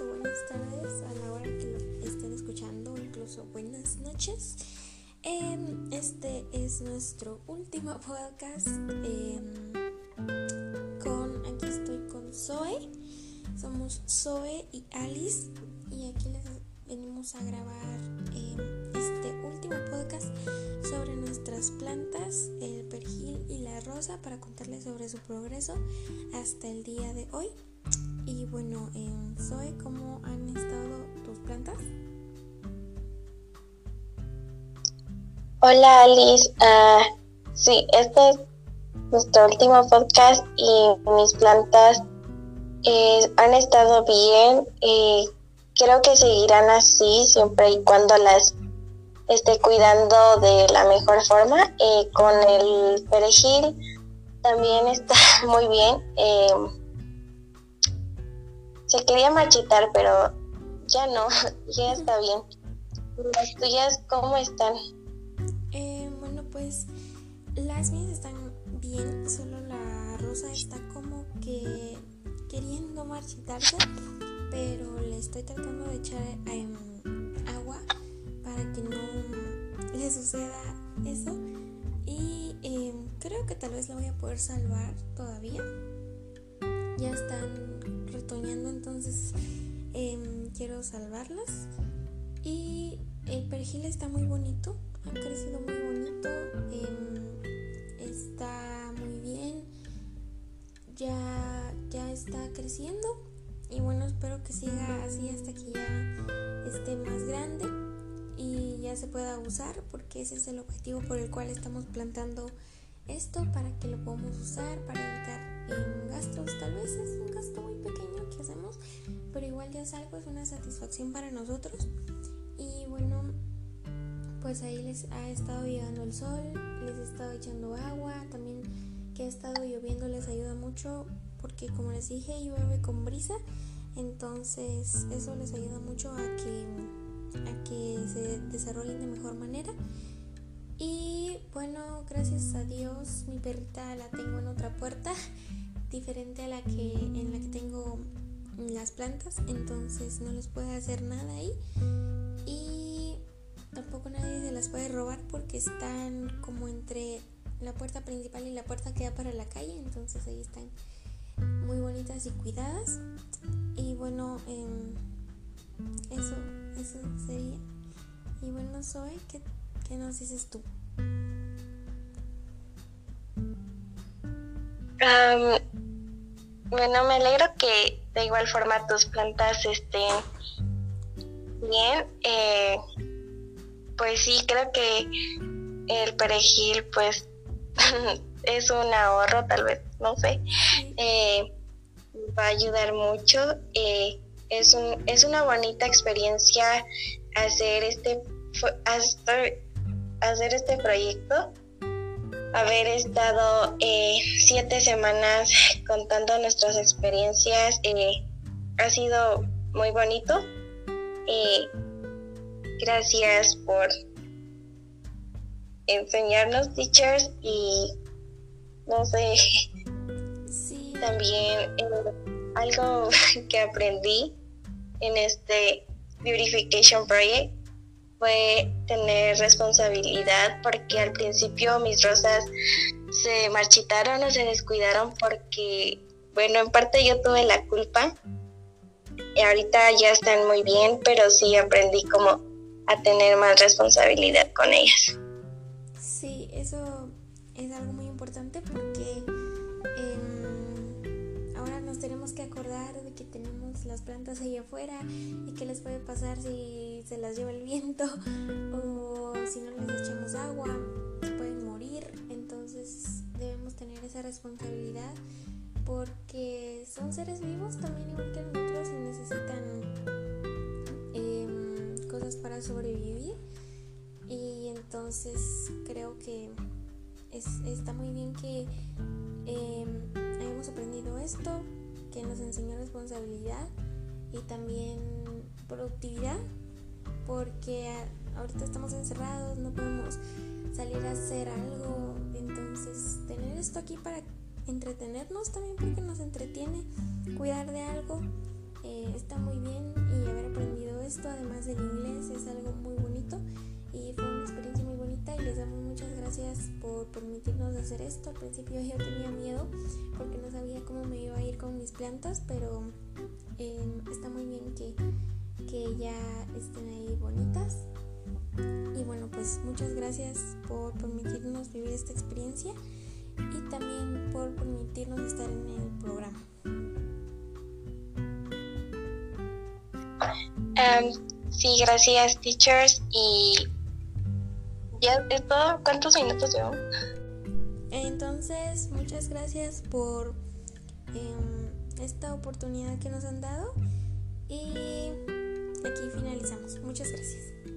o buenas tardes a la hora que lo estén escuchando, incluso buenas noches. Eh, este es nuestro último podcast. Eh, con, aquí estoy con Zoe. Somos Zoe y Alice y aquí les venimos a grabar eh, este último podcast sobre nuestras plantas, el perjil y la rosa para contarles sobre su progreso hasta el día de hoy. Y bueno, Zoe, ¿cómo han estado tus plantas? Hola Alice, uh, sí, este es nuestro último podcast y mis plantas eh, han estado bien. y creo que seguirán así siempre y cuando las esté cuidando de la mejor forma. Eh, con el perejil también está muy bien. Eh, se quería marchitar, pero ya no, ya está bien. ¿Las tuyas cómo están? Eh, bueno, pues las mías están bien, solo la rosa está como que queriendo marchitarse, pero le estoy tratando de echar agua para que no le suceda eso. Y em, creo que tal vez la voy a poder salvar todavía. Ya están retoñando, entonces em, quiero salvarlas. Y el perejil está muy bonito, ha crecido muy bonito, em, está muy bien, ya, ya está creciendo. Y bueno, espero que siga así hasta que ya esté más grande y ya se pueda usar, porque ese es el objetivo por el cual estamos plantando esto para que lo podamos pero igual ya es algo, es una satisfacción para nosotros. Y bueno, pues ahí les ha estado llegando el sol, les he estado echando agua, también que ha estado lloviendo les ayuda mucho porque como les dije llueve con brisa, entonces eso les ayuda mucho a que, a que se desarrollen de mejor manera. Y bueno, gracias a Dios mi perrita la tengo en otra puerta, diferente a la que en la que tengo las plantas, entonces no les puede hacer nada ahí. Y tampoco nadie se las puede robar porque están como entre la puerta principal y la puerta que da para la calle, entonces ahí están muy bonitas y cuidadas. Y bueno, em, eso, eso sería. Y bueno, Zoe, ¿qué ¿Qué nos dices tú? Bueno, me alegro que de igual forma tus plantas estén bien. Eh, pues sí, creo que el perejil pues es un ahorro, tal vez, no sé. Eh, va a ayudar mucho. Eh, es, un, es una bonita experiencia hacer este, hacer hacer este proyecto, haber estado eh, siete semanas contando nuestras experiencias, eh, ha sido muy bonito. Eh, gracias por enseñarnos, teachers, y no sé, también algo que aprendí en este Beautification Project fue tener responsabilidad porque al principio mis rosas se marchitaron o se descuidaron porque, bueno, en parte yo tuve la culpa y ahorita ya están muy bien, pero sí aprendí como a tener más responsabilidad con ellas. Nos tenemos que acordar de que tenemos las plantas ahí afuera y qué les puede pasar si se las lleva el viento o si no les echamos agua, pueden morir. Entonces debemos tener esa responsabilidad porque son seres vivos también igual que nosotros y necesitan em, cosas para sobrevivir. Y entonces creo que está muy bien que eh, hayamos aprendido esto, que nos enseñó responsabilidad y también productividad porque ahorita estamos encerrados, no podemos salir a hacer algo, entonces tener esto aquí para entretenernos también porque nos entretiene, cuidar de algo eh, está muy bien y haber aprendido esto además del inglés es algo muy bonito hacer esto. Al principio yo tenía miedo porque no sabía cómo me iba a ir con mis plantas, pero em, está muy bien que, que ya estén ahí bonitas. Y bueno, pues muchas gracias por permitirnos vivir esta experiencia y también por permitirnos estar en el programa. Um, sí, gracias, teachers. Y ya es todo. ¿Cuántos minutos llevamos? Entonces, muchas gracias por em, esta oportunidad que nos han dado y aquí finalizamos. Muchas gracias.